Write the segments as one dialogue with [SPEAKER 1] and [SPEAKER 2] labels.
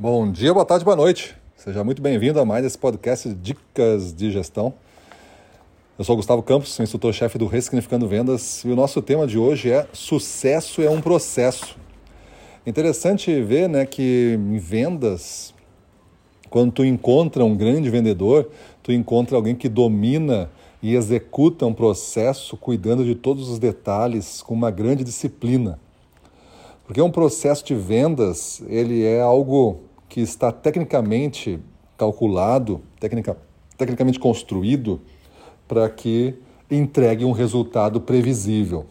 [SPEAKER 1] Bom dia, boa tarde, boa noite. Seja muito bem-vindo a mais esse podcast Dicas de Gestão. Eu sou Gustavo Campos, instrutor-chefe do Ressignificando Vendas, e o nosso tema de hoje é Sucesso é um processo. Interessante ver né, que em vendas, quando tu encontra um grande vendedor, tu encontra alguém que domina e executa um processo cuidando de todos os detalhes com uma grande disciplina. Porque um processo de vendas, ele é algo que está tecnicamente calculado, tecnica, tecnicamente construído para que entregue um resultado previsível.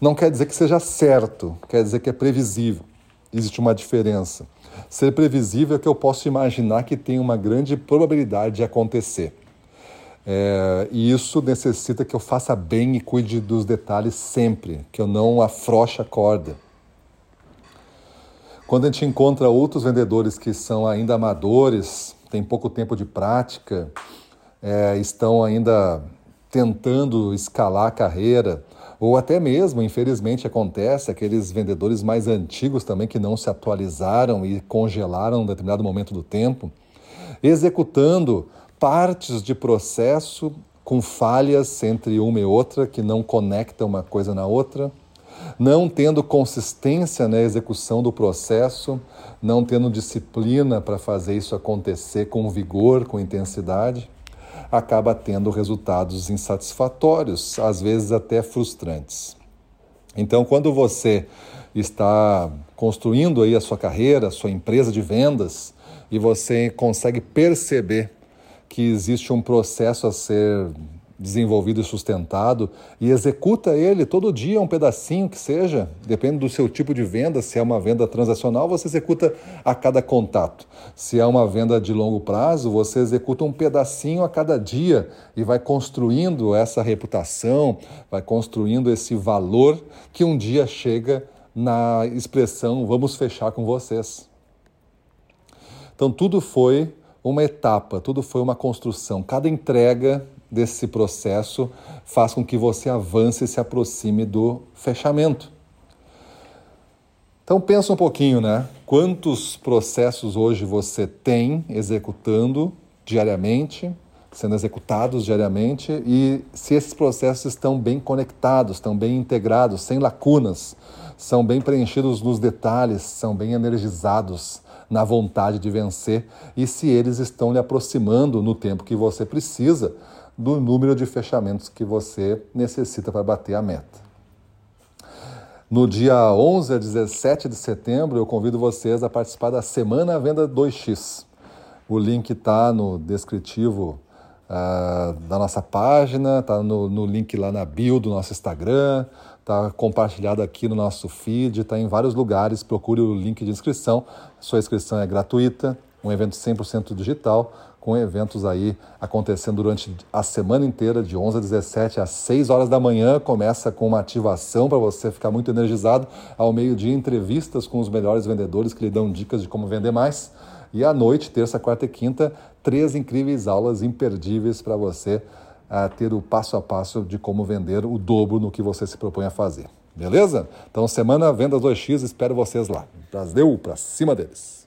[SPEAKER 1] Não quer dizer que seja certo, quer dizer que é previsível. Existe uma diferença. Ser previsível é que eu posso imaginar que tem uma grande probabilidade de acontecer. É, e isso necessita que eu faça bem e cuide dos detalhes sempre, que eu não afroche a corda. Quando a gente encontra outros vendedores que são ainda amadores, têm pouco tempo de prática, é, estão ainda tentando escalar a carreira, ou até mesmo, infelizmente, acontece aqueles vendedores mais antigos também que não se atualizaram e congelaram em determinado momento do tempo, executando partes de processo com falhas entre uma e outra que não conectam uma coisa na outra não tendo consistência na execução do processo, não tendo disciplina para fazer isso acontecer com vigor, com intensidade, acaba tendo resultados insatisfatórios, às vezes até frustrantes. Então, quando você está construindo aí a sua carreira, a sua empresa de vendas, e você consegue perceber que existe um processo a ser desenvolvido e sustentado e executa ele todo dia um pedacinho que seja, depende do seu tipo de venda, se é uma venda transacional, você executa a cada contato. Se é uma venda de longo prazo, você executa um pedacinho a cada dia e vai construindo essa reputação, vai construindo esse valor que um dia chega na expressão vamos fechar com vocês. Então tudo foi uma etapa, tudo foi uma construção. Cada entrega desse processo faz com que você avance e se aproxime do fechamento. Então pensa um pouquinho, né? Quantos processos hoje você tem executando diariamente, sendo executados diariamente e se esses processos estão bem conectados, estão bem integrados, sem lacunas, são bem preenchidos nos detalhes, são bem energizados na vontade de vencer e se eles estão lhe aproximando no tempo que você precisa do número de fechamentos que você necessita para bater a meta. No dia 11 a 17 de setembro, eu convido vocês a participar da Semana Venda 2x. O link está no descritivo da nossa página, está no, no, link lá na bio do nosso Instagram, está compartilhado aqui no nosso feed, está em vários lugares. Procure o link de inscrição. Sua inscrição é gratuita, um evento 100% digital com eventos aí acontecendo durante a semana inteira, de 11 a 17 às 6 horas da manhã. Começa com uma ativação para você ficar muito energizado. Ao meio-dia, entrevistas com os melhores vendedores que lhe dão dicas de como vender mais. E à noite, terça, quarta e quinta, três incríveis aulas imperdíveis para você uh, ter o passo a passo de como vender o dobro no que você se propõe a fazer. Beleza? Então, semana Vendas 2X, espero vocês lá. Brasil, para cima deles.